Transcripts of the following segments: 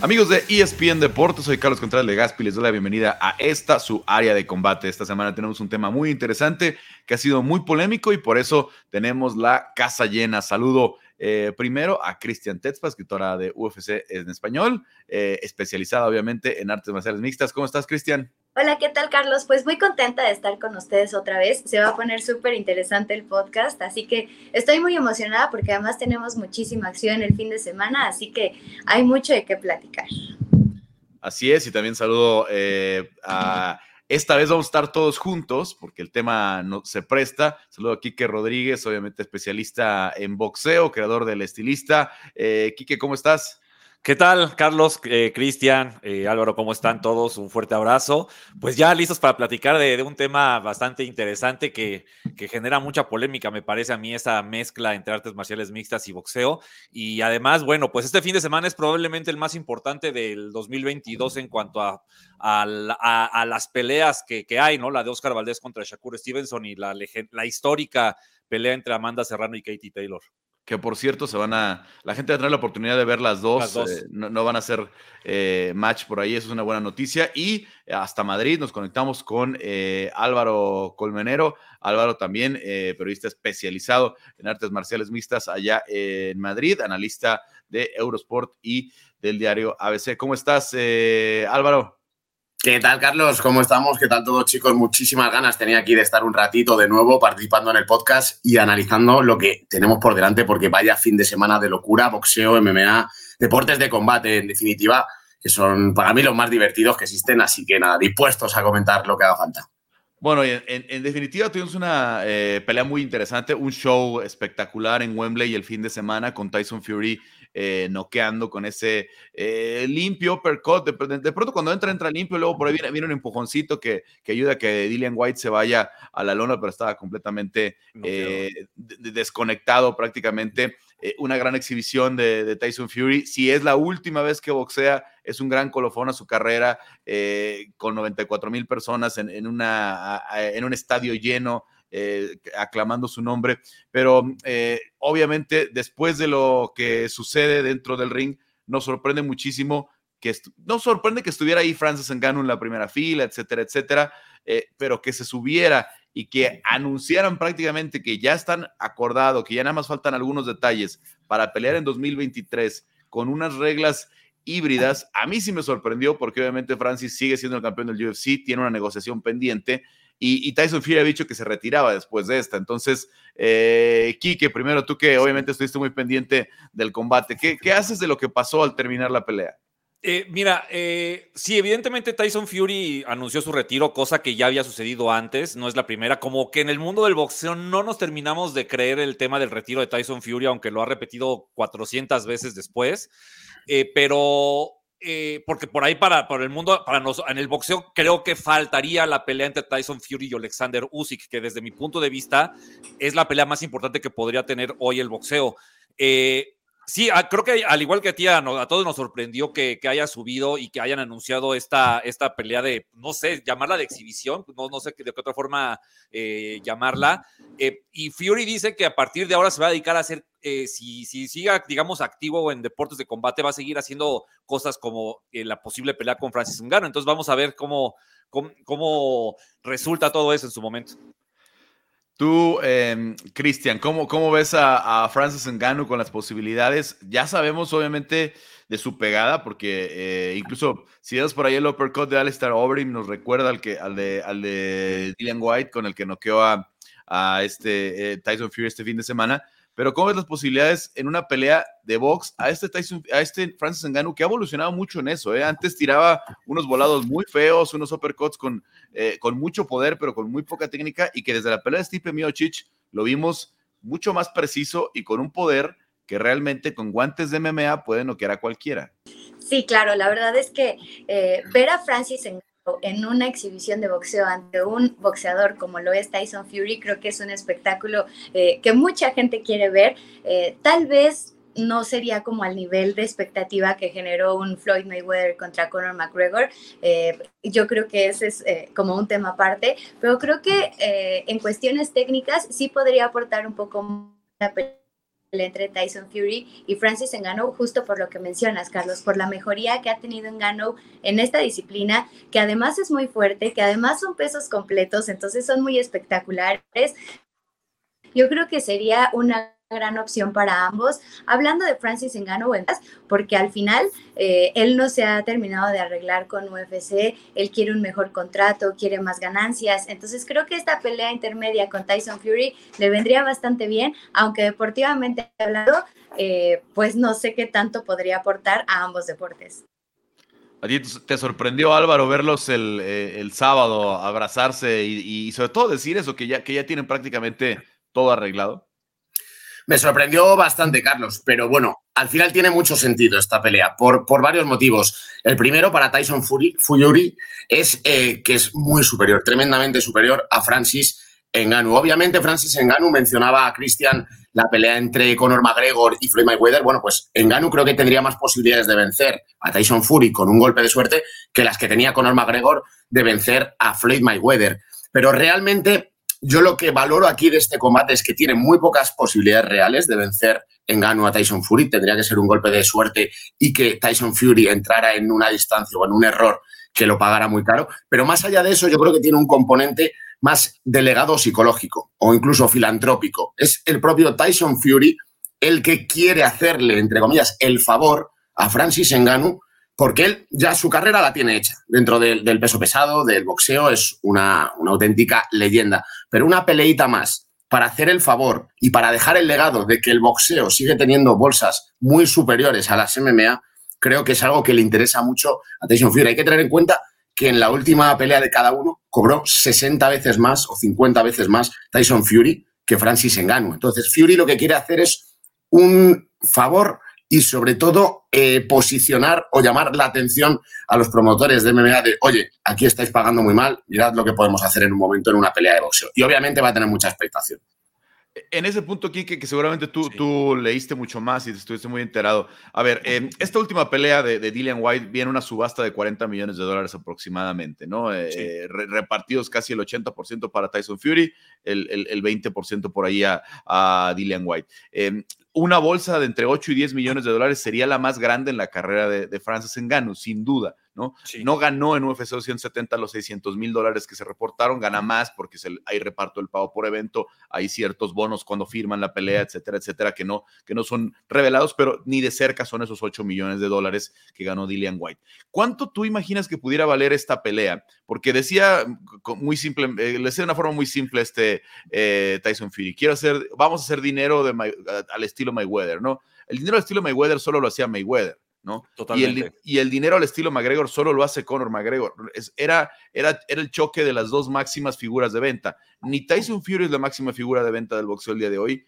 Amigos de ESPN Deportes, soy Carlos Contreras Legaspi, les doy la bienvenida a esta, su área de combate. Esta semana tenemos un tema muy interesante que ha sido muy polémico y por eso tenemos la casa llena. Saludo eh, primero a Cristian Tetzpa, escritora de UFC en español, eh, especializada obviamente en artes marciales mixtas. ¿Cómo estás, Cristian? Hola, ¿qué tal, Carlos? Pues muy contenta de estar con ustedes otra vez. Se va a poner súper interesante el podcast, así que estoy muy emocionada porque además tenemos muchísima acción el fin de semana, así que hay mucho de qué platicar. Así es, y también saludo eh, a esta vez vamos a estar todos juntos porque el tema no, se presta. Saludo a Quique Rodríguez, obviamente especialista en boxeo, creador del estilista. Eh, Quique, ¿cómo estás? ¿Qué tal, Carlos, eh, Cristian, eh, Álvaro? ¿Cómo están todos? Un fuerte abrazo. Pues ya listos para platicar de, un tema bastante interesante que, genera mucha polémica, me parece a mí, esa mezcla entre artes marciales mixtas y boxeo. Y además, bueno, pues este fin de semana es probablemente el más importante del 2022 en cuanto a, las peleas que, hay, ¿no? La de Oscar Valdés contra Shakur Stevenson y la histórica pelea entre Amanda Serrano y Katie Taylor que por cierto se van a, la gente va a tener la oportunidad de ver las dos, eh, no, van a ser eh, match por ahí, eso es una buena noticia. Y hasta Madrid nos conectamos con eh, Álvaro Colmenero, Álvaro también, periodista especializado en artes marciales mixtas allá en Madrid, analista de Eurosport y del diario ABC. ¿Cómo estás, Álvaro? ¿Qué tal, Carlos? ¿Cómo estamos? ¿Qué tal todos, chicos? Muchísimas ganas tenía aquí de estar un ratito de nuevo participando en el podcast y analizando lo que tenemos por delante, porque vaya fin de semana de locura, boxeo, MMA, deportes de combate, en definitiva, que son para mí los más divertidos que existen. Así que nada, dispuestos a comentar lo que haga falta. Bueno, en, definitiva tuvimos una eh, pelea muy interesante, un show espectacular en Wembley el fin de semana con Tyson Fury eh, noqueando con ese eh, limpio uppercut. De, pronto cuando entra, entra limpio, luego por ahí viene, un empujoncito que, que, ayuda a que Dillian White se vaya a la lona, pero estaba completamente eh, desconectado prácticamente. una gran exhibición de, Tyson Fury. Si es la última vez que boxea, es un gran colofón a su carrera, con 94 mil personas en, en, una, en un estadio lleno. Eh, aclamando su nombre, pero eh, obviamente después de lo que sucede dentro del ring, nos sorprende muchísimo que no sorprende que estuviera ahí Francis Ngannou en la primera fila, etcétera, etcétera, eh, pero que se subiera y que anunciaran prácticamente que ya están acordados, que ya nada más faltan algunos detalles para pelear en 2023 con unas reglas híbridas, a mí sí me sorprendió porque obviamente Francis sigue siendo el campeón del UFC, tiene una negociación pendiente y, Tyson Fury ha dicho que se retiraba después de esta. Entonces, eh, Kike, primero tú que obviamente estuviste muy pendiente del combate, ¿qué, haces de lo que pasó al terminar la pelea? Eh, mira, eh, sí, evidentemente Tyson Fury anunció su retiro, cosa que ya había sucedido antes, no es la primera, como que en el mundo del boxeo no nos terminamos de creer el tema del retiro de Tyson Fury, aunque lo ha repetido 400 veces después, eh, pero eh, porque por ahí para, para el mundo, para nosotros, en el boxeo creo que faltaría la pelea entre Tyson Fury y Alexander Usyk, que desde mi punto de vista es la pelea más importante que podría tener hoy el boxeo. Eh, sí, ah, creo que al igual que a ti, a, todos nos sorprendió que, haya subido y que hayan anunciado esta, esta pelea de, no sé, llamarla de exhibición, no, no sé de qué otra forma eh, llamarla. y Fury dice que a partir de ahora se va a dedicar a hacer eh, si, si, siga, digamos, activo en deportes de combate, va a seguir haciendo cosas como eh, la posible pelea con Francis Ngannou. Entonces vamos a ver cómo, cómo, resulta todo eso en su momento. Tú, em, Cristian, ¿cómo, ¿cómo, ves a, Francis Ngannou con las posibilidades? Ya sabemos, obviamente, de su pegada, porque eh, incluso si das por ahí el uppercut de Alistair Overeem, nos recuerda al, que, al, de, al de Dylan White, con el que noqueó a, a este Tyson Fury este fin de semana. Pero ¿cómo ves las posibilidades en una pelea de box a este Tyson, a este Francis Ngannou que ha evolucionado mucho en eso? ¿eh? Antes tiraba unos volados muy feos, unos uppercuts con, eh, con mucho poder, pero con muy poca técnica, y que desde la pelea de Stipe Miocic lo vimos mucho más preciso y con un poder que realmente con guantes de MMA puede noquear a cualquiera. Sí, claro, la verdad es que eh, ver a Francis en una exhibición de boxeo ante un boxeador como lo es Tyson Fury, creo que es un espectáculo eh, que mucha gente quiere ver. Eh, tal vez no sería como al nivel de expectativa que generó un Floyd Mayweather contra Conor McGregor. Eh, yo creo que ese es como un tema aparte, pero creo que en cuestiones técnicas sí podría aportar un poco la entre Tyson Fury y Francis Ngannou justo por lo que mencionas, Carlos, por la mejoría que ha tenido Ngannou en esta disciplina, que además es muy fuerte, que además son pesos completos, entonces son muy espectaculares. Yo creo que sería una gran opción para ambos. Hablando de Francis Ngannou, porque al final eh, él no se ha terminado de arreglar con UFC, él quiere un mejor contrato, quiere más ganancias, entonces creo que esta pelea intermedia con Tyson Fury le vendría bastante bien, aunque deportivamente hablando, eh, pues no sé qué tanto podría aportar a ambos deportes. ¿A ti te sorprendió, Álvaro, verlos el, eh, sábado abrazarse y, y, sobre todo decir eso, que ya, que ya tienen prácticamente todo arreglado? Me sorprendió bastante, Carlos, pero bueno, al final tiene mucho sentido esta pelea por, por varios motivos. El primero para Tyson Fury, es eh, que es muy superior, tremendamente superior a Francis Enganu. Obviamente, Francis Enganu mencionaba a Christian la pelea entre Conor McGregor y Floyd Mayweather. Bueno, pues Enganu creo que tendría más posibilidades de vencer a Tyson Fury con un golpe de suerte que las que tenía Conor McGregor de vencer a Floyd Mayweather. Pero realmente yo lo que valoro aquí de este combate es que tiene muy pocas posibilidades reales de vencer en Gano a Tyson Fury. Tendría que ser un golpe de suerte y que Tyson Fury entrara en una distancia o en un error que lo pagara muy caro. Pero más allá de eso, yo creo que tiene un componente más delegado psicológico o incluso filantrópico. Es el propio Tyson Fury el que quiere hacerle, entre comillas, el favor a Francis Ngannou porque él ya su carrera la tiene hecha dentro del peso pesado, del boxeo, es una, auténtica leyenda. Pero una peleita más para hacer el favor y para dejar el legado de que el boxeo sigue teniendo bolsas muy superiores a las MMA, creo que es algo que le interesa mucho a Tyson Fury. Hay que tener en cuenta que en la última pelea de cada uno cobró 60 veces más o 50 veces más Tyson Fury que Francis Ngannou. Entonces, Fury lo que quiere hacer es un favor y sobre todo eh, posicionar o llamar la atención a los promotores de MMA de, oye, aquí estáis pagando muy mal, mirad lo que podemos hacer en un momento en una pelea de boxeo. Y obviamente va a tener mucha expectación. En ese punto, Kike, que seguramente tú, tú leíste mucho más y estuviste muy enterado. A ver, em, esta última pelea de, de, Dillian White viene una subasta de 40 millones de dólares aproximadamente, ¿no? Eh, repartidos casi el 80% para Tyson Fury, el, el, el 20% por ahí a, a Dillian White. Eh, una bolsa de entre 8 y 10 millones de dólares sería la más grande en la carrera de, de Francis Ngannou, sin duda. ¿No? No ganó en UFC 270 los 600 mil dólares que se reportaron, gana más porque se, hay reparto del pago por evento, hay ciertos bonos cuando firman la pelea, etcétera, etcétera, que no, que no son revelados, pero ni de cerca son esos 8 millones de dólares que ganó Dillian White. ¿Cuánto tú imaginas que pudiera valer esta pelea? Porque decía muy simple, eh, le decía de una forma muy simple este eh, Tyson Fury, quiero hacer, vamos a hacer dinero de al estilo Mayweather, ¿no? El dinero al estilo Mayweather solo lo hacía Mayweather. ¿No? Y el, y el, dinero al estilo McGregor solo lo hace Conor McGregor. era, era, era el choque de las dos máximas figuras de venta. Ni Tyson Fury es la máxima figura de venta del boxeo el día de hoy,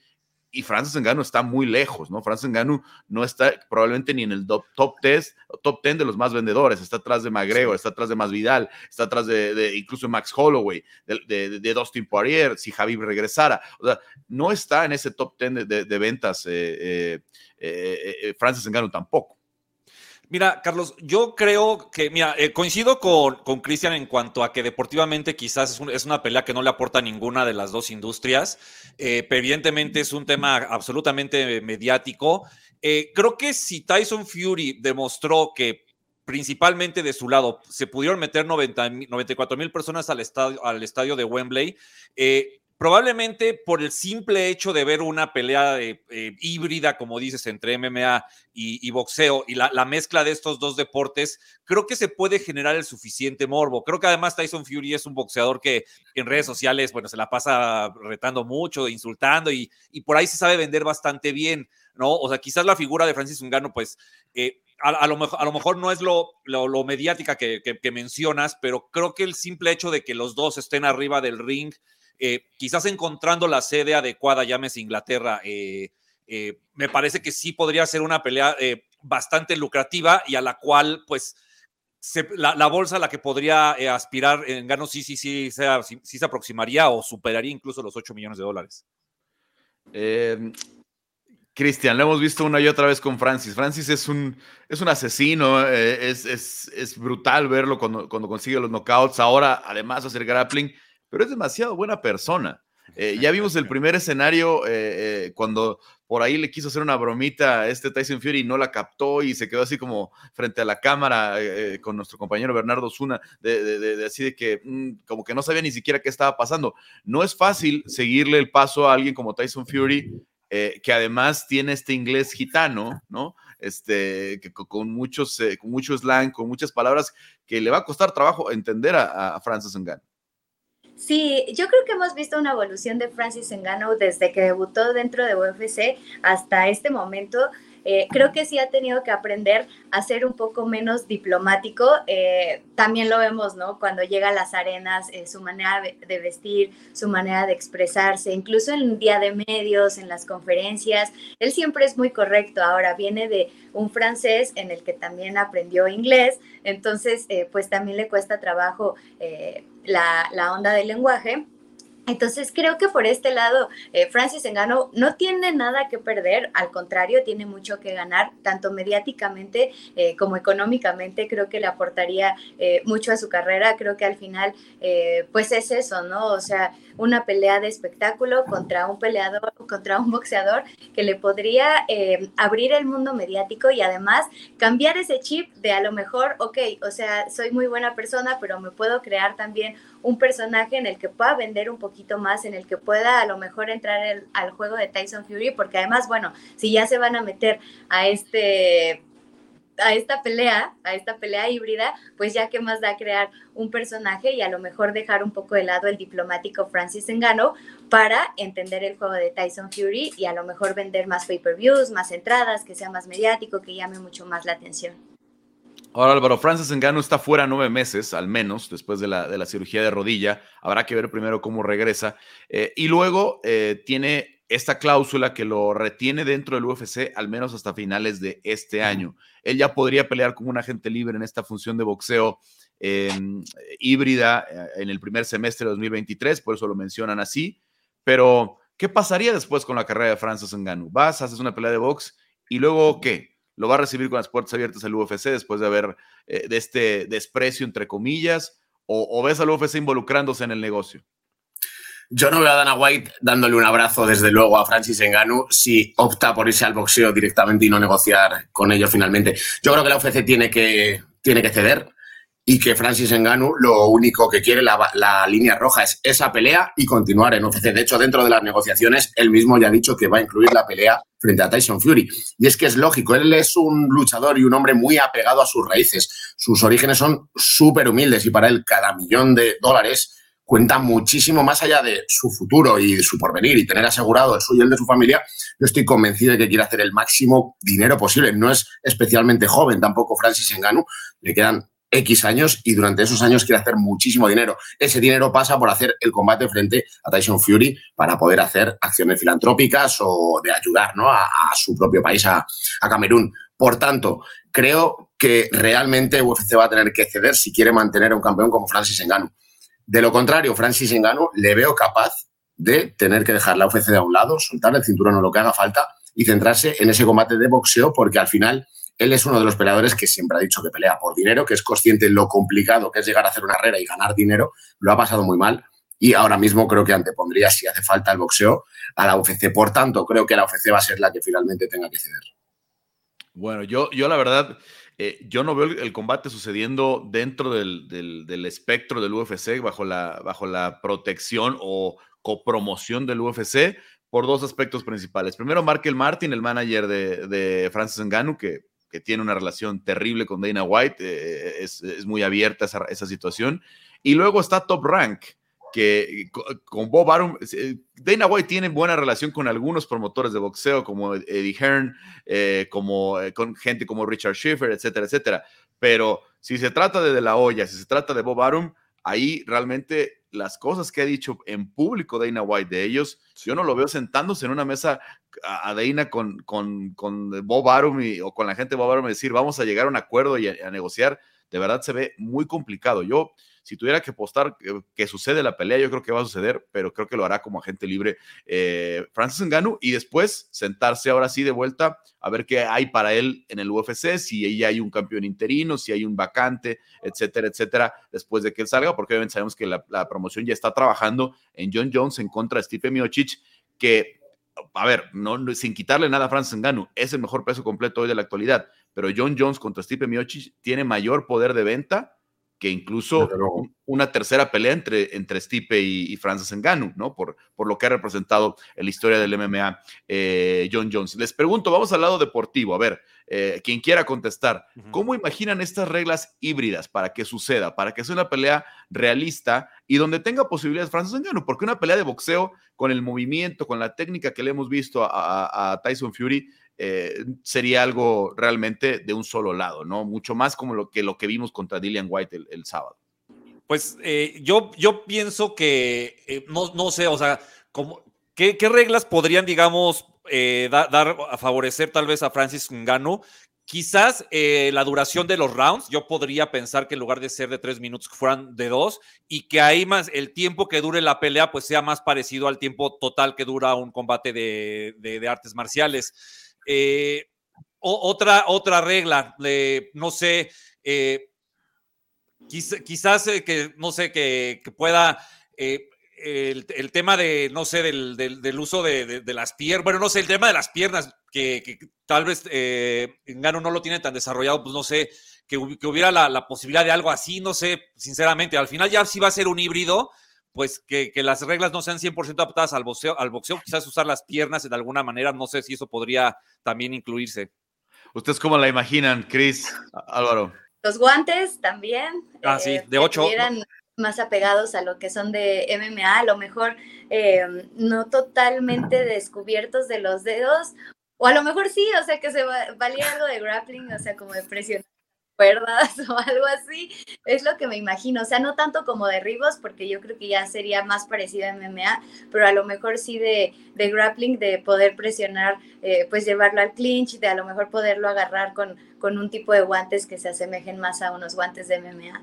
y Francis Ngannou está muy lejos, ¿no? Francis Ngannou no está probablemente ni en el top, top, 10, top 10 de los más vendedores, está atrás de McGregor, está atrás de Masvidal, está atrás de, incluso Max Holloway, de, de, Dustin Poirier, si Javi regresara, o sea, no está en ese top 10 de, ventas eh, eh, eh, Francis Ngannou tampoco. Mira, Carlos, yo creo que, mira, eh, coincido con, Cristian en cuanto a que deportivamente quizás es, una pelea que no le aporta ninguna de las dos industrias, eh, evidentemente es un tema absolutamente mediático. Eh, creo que si Tyson Fury demostró que principalmente de su lado se pudieron meter 90, 94 mil personas al estadio, al estadio de Wembley, probablemente por el simple hecho de ver una pelea eh, híbrida, como dices, entre MMA y, boxeo y la, mezcla de estos dos deportes, creo que se puede generar el suficiente morbo. Creo que además Tyson Fury es un boxeador que en redes sociales, bueno, se la pasa retando mucho, insultando y, y por ahí se sabe vender bastante bien, ¿no? O sea, quizás la figura de Francis Ungano, pues... Eh, a, lo mejor, a, lo mejor, no es lo, lo, mediática que, que, mencionas, pero creo que el simple hecho de que los dos estén arriba del ring eh, quizás encontrando la sede adecuada, llámese Inglaterra, eh, eh, me parece que sí podría ser una pelea bastante lucrativa y a la cual, pues, la, bolsa a la que podría aspirar en gano sí, sí, sí, se aproximaría o superaría incluso los 8 millones de dólares. Cristian, lo hemos visto una y otra vez con Francis. Francis es un, es un asesino, es, es, brutal verlo cuando, cuando consigue los knockouts. Ahora, además, hacer grappling pero es demasiado buena persona. Eh, ya vimos el primer escenario eh, eh, cuando por ahí le quiso hacer una bromita a este Tyson Fury y no la captó y se quedó así como frente a la cámara con nuestro compañero Bernardo Zuna, de, así de que mm, como que no sabía ni siquiera qué estaba pasando. No es fácil seguirle el paso a alguien como Tyson Fury, que además tiene este inglés gitano, ¿no? Este, que con, muchos, con mucho slang, con muchas palabras que le va a costar trabajo entender a, a Francis Ngannou. Sí, yo creo que hemos visto una evolución de Francis Ngannou desde que debutó dentro de UFC hasta este momento. Eh, creo que sí ha tenido que aprender a ser un poco menos diplomático. Eh, también lo vemos, ¿no? Cuando llega a las arenas, eh, su manera de vestir, su manera de expresarse, incluso en el día de medios, en las conferencias, él siempre es muy correcto. Ahora viene de un francés en el que también aprendió inglés, entonces pues también le cuesta trabajo la, onda del lenguaje entonces creo que por este lado eh, Francis Engano no tiene nada que perder, al contrario, tiene mucho que ganar, tanto mediáticamente eh, como económicamente, creo que le aportaría eh, mucho a su carrera, creo que al final pues es eso, ¿no? O sea, una pelea de espectáculo contra un peleador, contra un boxeador que le podría abrir el mundo mediático y además cambiar ese chip de a lo mejor, ok, o sea, soy muy buena persona, pero me puedo crear también un personaje en el que pueda vender un poquito más, en el que pueda a lo mejor entrar al juego de Tyson Fury, porque además, bueno, si ya se van a meter a este a esta pelea, a esta pelea híbrida, pues ya que más da crear un personaje y a lo mejor dejar un poco de lado el diplomático Francis Engano para entender el juego de Tyson Fury y a lo mejor vender más pay-per-views, más entradas, que sea más mediático, que llame mucho más la atención. Ahora Álvaro, Francis Ngannou está fuera nueve meses, al menos, después de la, de la cirugía de rodilla. Habrá que ver primero cómo regresa. Eh, y luego eh, tiene esta cláusula que lo retiene dentro del UFC al menos hasta finales de este año. Él ya podría pelear como un agente libre en esta función de boxeo em, híbrida eh, en el primer semestre de 2023, por eso lo mencionan así. Pero, ¿qué pasaría después con la carrera de Francis Ngannou? Vas, haces una pelea de box y luego, ¿qué? lo va a recibir con las puertas abiertas al UFC después de haber eh, de este desprecio, entre comillas, o, ves al UFC involucrándose en el negocio? Yo no veo a Dana White dándole un abrazo desde luego a Francis Ngannou si opta por irse al boxeo directamente y no negociar con ellos finalmente. Yo creo que la UFC tiene que, tiene que ceder y que Francis Ngannou lo único que quiere, la, la, línea roja, es esa pelea y continuar en UFC. De hecho, dentro de las negociaciones, él mismo ya ha dicho que va a incluir la pelea frente a Tyson Fury. Y es que es lógico, él es un luchador y un hombre muy apegado a sus raíces. Sus orígenes son súper humildes y para él cada millón de dólares cuenta muchísimo más allá de su futuro y su porvenir y tener asegurado el suyo y el de su familia. Yo estoy convencido de que quiere hacer el máximo dinero posible. No es especialmente joven tampoco Francis Ngannou. Le quedan X años y durante esos años quiere hacer muchísimo dinero. Ese dinero pasa por hacer el combate frente a Tyson Fury para poder hacer acciones filantrópicas o de ayudar ¿no? a, su propio país, a, Camerún. Por tanto, creo que realmente UFC va a tener que ceder si quiere mantener a un campeón como Francis Ngannou. De lo contrario, Francis Ngannou le veo capaz de tener que dejar la UFC de a un lado, soltar el cinturón o lo que haga falta y centrarse en ese combate de boxeo porque al final él es uno de los peleadores que siempre ha dicho que pelea por dinero, que es consciente de lo complicado que es llegar a hacer una carrera y ganar dinero. Lo ha pasado muy mal y ahora mismo creo que antepondría, si hace falta el boxeo, a la UFC. Por tanto, creo que la UFC va a ser la que finalmente tenga que ceder. Bueno, yo, yo la verdad, eh, yo no veo el, combate sucediendo dentro del, del, espectro del UFC, bajo la, bajo la protección o copromoción del UFC, por dos aspectos principales. Primero, Markel Martin, el manager de, de Francis Ngannou, que que tiene una relación terrible con Dana White, eh, es, muy abierta esa, esa, situación. Y luego está Top Rank, que con Bob Arum, eh, Dana White tiene buena relación con algunos promotores de boxeo, como Eddie Hearn, eh, como, con gente como Richard Schiffer, etcétera, etcétera. Pero si se trata de De La Hoya, si se trata de Bob Arum, ahí realmente las cosas que ha dicho en público Dana White de ellos, yo no lo veo sentándose en una mesa a, Dana con, con, con Bob Arum o con la gente de Bob Arum y decir, vamos a llegar a un acuerdo y a, negociar. De verdad se ve muy complicado. Yo, Si tuviera que apostar que, sucede la pelea, yo creo que va a suceder, pero creo que lo hará como agente libre eh, Francis Ngannou y después sentarse ahora sí de vuelta a ver qué hay para él en el UFC, si ya hay un campeón interino, si hay un vacante, etcétera, etcétera, después de que él salga, porque obviamente sabemos que la, promoción ya está trabajando en John Jones en contra de Stipe Miocic, que a ver, sin quitarle nada a Francis Ngannou, es el mejor peso completo hoy de la actualidad, pero John Jones contra Stipe Miocic tiene mayor poder de venta que incluso una tercera pelea entre, entre Stipe y, Francis Ngannou, ¿no? Por, por lo que ha representado en la historia del MMA eh, John Jones. Les pregunto, vamos al lado deportivo, a ver, eh, quien quiera contestar, ¿cómo imaginan estas reglas híbridas para que suceda, para que sea una pelea realista y donde tenga posibilidades Francis Ngannou? Porque una pelea de boxeo con el movimiento, con la técnica que le hemos visto a Tyson Fury, eh, sería algo realmente de un solo lado, ¿no? Mucho más como lo que, lo que vimos contra Dillian White el, sábado. Pues eh, yo, yo pienso que, eh, no, no sé, o sea, como, ¿qué, reglas podrían, digamos, dar a favorecer tal vez a Francis Ngannou? Quizás la duración de los rounds, yo podría pensar que en lugar de ser de tres minutos fueran de dos y que ahí más el tiempo que dure la pelea pues sea más parecido al tiempo total que dura un combate de, de artes marciales. Eh, otra, otra regla, no sé, eh, quizás eh, que, no sé, que, pueda... El, tema de, no sé, del, uso de, las piernas, bueno, no sé, el tema de las piernas, que, tal vez eh, Gano no lo tiene tan desarrollado, pues no sé, que, hubiera la, posibilidad de algo así, no sé, sinceramente, al final ya sí va a ser un híbrido, pues que, las reglas no sean 100% adaptadas al boxeo, al boxeo, quizás usar las piernas de alguna manera, no sé si eso podría también incluirse. ¿Ustedes cómo la imaginan, Cris, Álvaro? Los guantes también. Ah, sí, eh, de 8. Eran más apegados a lo que son de MMA, a lo mejor eh, no totalmente descubiertos de los dedos, o a lo mejor sí, o sea, que se valía algo de grappling, o sea, como de presión cuerdas o algo así, es lo que me imagino, o sea, no tanto como derribos, porque yo creo que ya sería más parecido a MMA, pero a lo mejor sí de, grappling, de poder presionar, eh, pues llevarlo al clinch, de a lo mejor poderlo agarrar con, con un tipo de guantes que se asemejen más a unos guantes de MMA.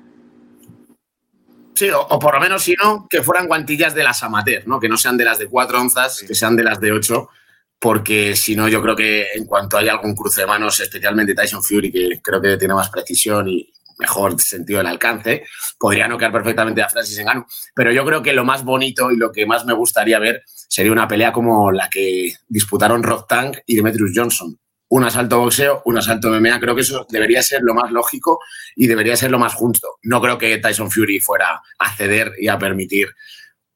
Sí, o, por lo menos si no, que fueran guantillas de las amateur, ¿no? Que no sean de las de cuatro onzas, que sean de las de ocho porque si no, yo creo que en cuanto haya algún cruce de manos, especialmente Tyson Fury, que creo que tiene más precisión y mejor sentido del alcance, podría noquear perfectamente a Francis Ngannou. Pero yo creo que lo más bonito y lo que más me gustaría ver sería una pelea como la que disputaron Rod Tank y Demetrius Johnson. Un asalto boxeo, un asalto MMA, creo que eso debería ser lo más lógico y debería ser lo más justo. No creo que Tyson Fury fuera a ceder y a permitir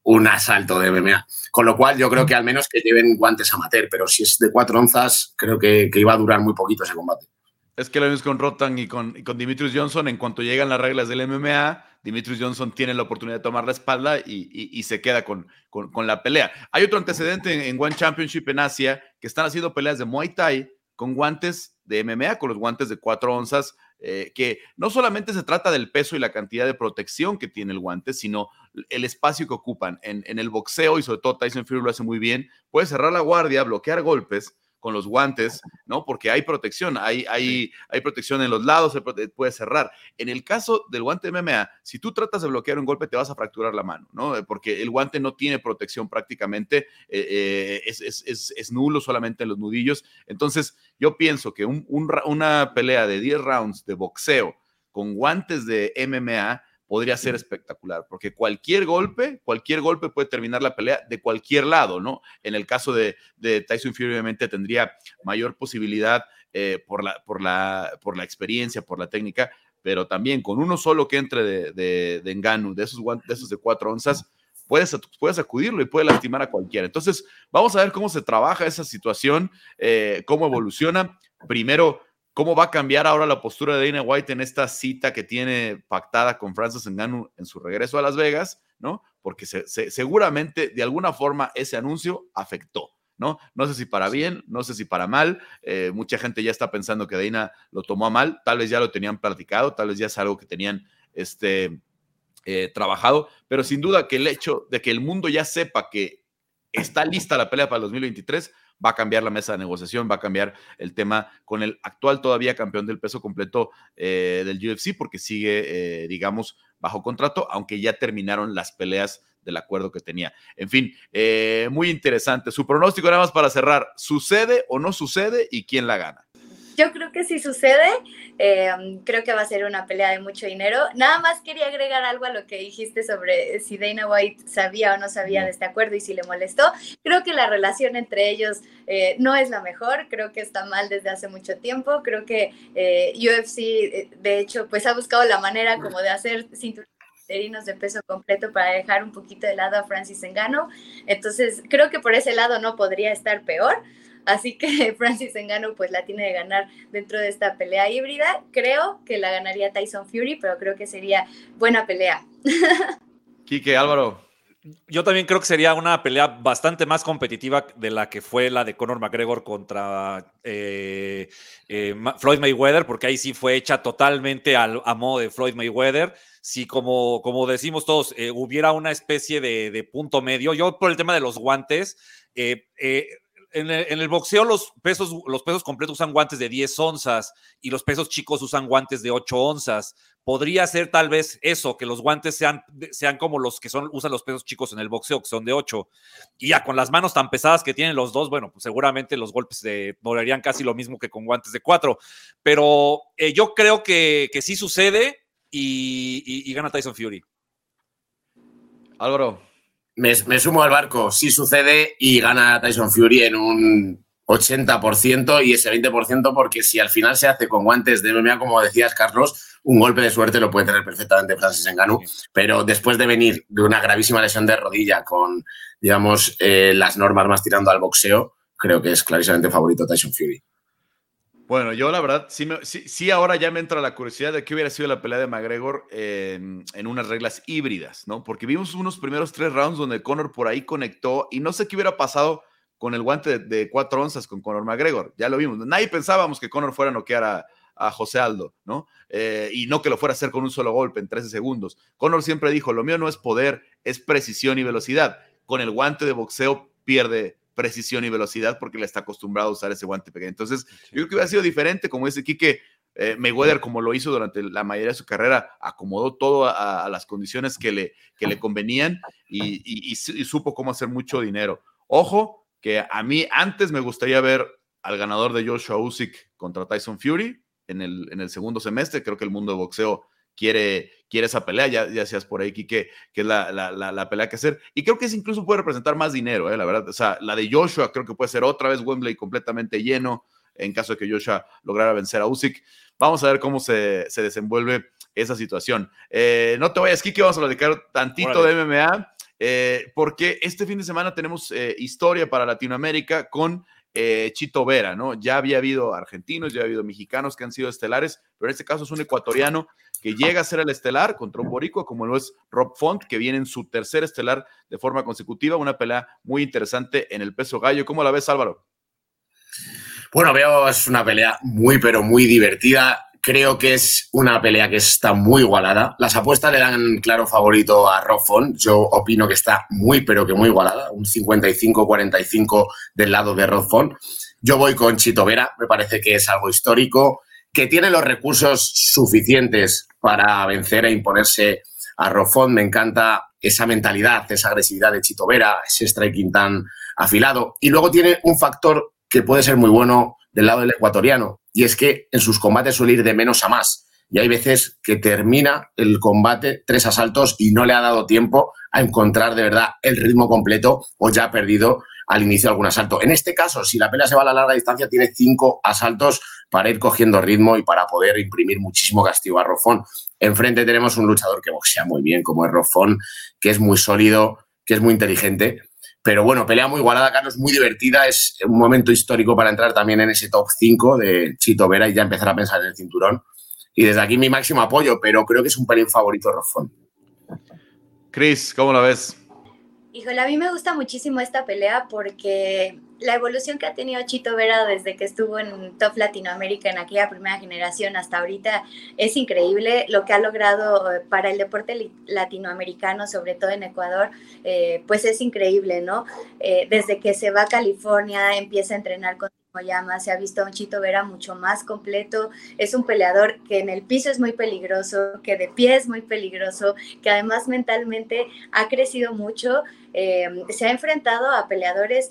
un asalto de MMA. Con lo cual, yo creo que al menos que lleven guantes amateur, pero si es de cuatro onzas, creo que, iba a durar muy poquito ese combate. Es que lo vimos con Rotan y con, con Dimitrius Johnson. En cuanto llegan las reglas del MMA, Dimitrius Johnson tiene la oportunidad de tomar la espalda y, se queda con, con, la pelea. Hay otro antecedente en, One Championship en Asia que están haciendo peleas de Muay Thai con guantes de MMA, con los guantes de cuatro onzas, eh, que no solamente se trata del peso y la cantidad de protección que tiene el guante, sino el espacio que ocupan. En, en el boxeo, y sobre todo Tyson Fury lo hace muy bien, puede cerrar la guardia, bloquear golpes, con los guantes, ¿no? Porque hay protección, hay, hay, hay protección en los lados, se puede cerrar. En el caso del guante MMA, si tú tratas de bloquear un golpe, te vas a fracturar la mano, ¿no? Porque el guante no tiene protección prácticamente, eh, eh, es, nulo solamente en los nudillos. Entonces, yo pienso que una pelea de 10 rounds de boxeo con guantes de MMA podría ser espectacular, porque cualquier golpe, cualquier golpe puede terminar la pelea de cualquier lado, ¿no? En el caso de, Tyson Fury, obviamente tendría mayor posibilidad eh, por, la, por, la, por la experiencia, por la técnica, pero también con uno solo que entre de, de, de Enganu, de esos, de esos de cuatro onzas, puedes, puedes acudirlo y puede lastimar a cualquiera. Entonces, vamos a ver cómo se trabaja esa situación, eh, cómo evoluciona. Primero, ¿Cómo va a cambiar ahora la postura de Dana White en esta cita que tiene pactada con Francis Ngannou en su regreso a Las Vegas? ¿no? Porque seguramente de alguna forma ese anuncio afectó, ¿no? No sé si para bien, no sé si para mal. Eh, mucha gente ya está pensando que Dana lo tomó a mal, tal vez ya lo tenían platicado, tal vez ya es algo que tenían este, eh, trabajado, pero sin duda que el hecho de que el mundo ya sepa que está lista la pelea para el 2023 va a cambiar la mesa de negociación, va a cambiar el tema con el actual todavía campeón del peso completo eh, del UFC, porque sigue, eh, digamos, bajo contrato, aunque ya terminaron las peleas del acuerdo que tenía. En fin, eh, muy interesante. Su pronóstico nada más para cerrar, ¿sucede o no sucede y quién la gana? Yo creo que si sucede, eh, creo que va a ser una pelea de mucho dinero. Nada más quería agregar algo a lo que dijiste sobre si Dana White sabía o no sabía de este acuerdo y si le molestó. Creo que la relación entre ellos eh, no es la mejor, creo que está mal desde hace mucho tiempo. Creo que eh, UFC, de hecho, pues ha buscado la manera como de hacer cinturones de peso completo para dejar un poquito de lado a Francis Engano. Entonces, creo que por ese lado no podría estar peor. Así que Francis Engano pues la tiene de ganar dentro de esta pelea híbrida. Creo que la ganaría Tyson Fury, pero creo que sería buena pelea. Quique, Álvaro. Yo también creo que sería una pelea bastante más competitiva de la que fue la de Conor McGregor contra eh, eh, Floyd Mayweather, porque ahí sí fue hecha totalmente al, a modo de Floyd Mayweather. Si como, como decimos todos, eh, hubiera una especie de, de, punto medio, yo por el tema de los guantes, en el, boxeo los pesos, los pesos completos usan guantes de 10 onzas y los pesos chicos usan guantes de 8 onzas. Podría ser tal vez eso, que los guantes sean, sean como los que son, usan los pesos chicos en el boxeo, que son de 8. Y ya con las manos tan pesadas que tienen los dos, bueno, pues seguramente los golpes de, dolerían casi lo mismo que con guantes de 4. Pero eh, yo creo que, que sí sucede y, y gana Tyson Fury. Álvaro me, sumo al barco, si sucede y gana Tyson Fury en un 80% y ese 20% porque si al final se hace con guantes de MMA, como decías, Carlos, un golpe de suerte lo puede tener perfectamente Francis Ngannou, pero después de venir de una gravísima lesión de rodilla con, digamos, eh, las normas más tirando al boxeo, creo que es clarísimamente favorito Tyson Fury. Bueno, yo la verdad, sí, sí, ahora ya me entra la curiosidad de qué hubiera sido la pelea de McGregor en, unas reglas híbridas, ¿no? Porque vimos unos primeros tres rounds donde Conor por ahí conectó y no sé qué hubiera pasado con el guante de, cuatro onzas con Conor McGregor. Ya lo vimos. Nadie pensábamos que Conor fuera a noquear a, José Aldo, ¿no? Eh, y no que lo fuera a hacer con un solo golpe en 13 segundos. Conor siempre dijo, lo mío no es poder, es precisión y velocidad. Con el guante de boxeo pierde, precisión y velocidad porque le está acostumbrado a usar ese guante pequeño. Entonces, yo creo que hubiera sido diferente, como dice Quique, eh, Mayweather, como lo hizo durante la mayoría de su carrera, acomodó todo a, las condiciones que le, que le convenían y, supo cómo hacer mucho dinero. Ojo, que a mí antes me gustaría ver al ganador de Joshua Usyk contra Tyson Fury en el, en el segundo semestre. Creo que el mundo de boxeo quiere, quiere esa pelea, ya, ya seas por ahí, que, que es la, la, la, pelea que hacer. Y creo que eso incluso puede representar más dinero, eh, la verdad. O sea, la de Joshua creo que puede ser otra vez Wembley completamente lleno en caso de que Joshua lograra vencer a Usyk. Vamos a ver cómo se, se desenvuelve esa situación. Eh, no te vayas, Kiki, vamos a platicar tantito de MMA. Eh, porque este fin de semana tenemos historia para Latinoamérica con Chito Vera, ¿no? Ya había habido argentinos, ya había habido mexicanos que han sido estelares, pero en este caso es un ecuatoriano que llega a ser el estelar contra un boricua como lo es Rob Font, que viene en su tercer estelar de forma consecutiva, una pelea muy interesante en el peso gallo. ¿Cómo la ves, Álvaro? Bueno, veo es una pelea muy, pero muy divertida. Creo que es una pelea que está muy igualada. Las apuestas le dan claro favorito a Rob Font. Yo opino que está muy, pero que muy igualada. Un 55-45 del lado de Rob Font. Yo voy con Chito Vera. Me parece que es algo histórico que tiene los recursos suficientes para vencer e imponerse a Rofón. Me encanta esa mentalidad, esa agresividad de Chito Vera, ese striking tan afilado. Y luego tiene un factor que puede ser muy bueno del lado del ecuatoriano, y es que en sus combates suele ir de menos a más. Y hay veces que termina el combate tres asaltos y no le ha dado tiempo a encontrar de verdad el ritmo completo o ya ha perdido al inicio algún asalto. En este caso, si la pelea se va a la larga distancia, tiene cinco asaltos para ir cogiendo ritmo y para poder imprimir muchísimo castigo a Rofón. Enfrente tenemos un luchador que boxea muy bien, como es Rofón, que es muy sólido, que es muy inteligente. Pero bueno, pelea muy igualada, Carlos, muy divertida. Es un momento histórico para entrar también en ese top 5 de Chito Vera y ya empezar a pensar en el cinturón. Y desde aquí mi máximo apoyo, pero creo que es un pelín favorito Rofón. Cris, ¿cómo la ves? Híjole, a mí me gusta muchísimo esta pelea porque la evolución que ha tenido Chito Vera desde que estuvo en Top Latinoamérica en aquella primera generación hasta ahorita es increíble. Lo que ha logrado eh, para el deporte latinoamericano, sobre todo en Ecuador, eh, pues es increíble, ¿no? Eh, desde que se va a California, empieza a entrenar con llama, se ha visto a un Chito Vera mucho más completo, es un peleador que en el piso es muy peligroso, que de pie es muy peligroso, que además mentalmente ha crecido mucho, se ha enfrentado a peleadores...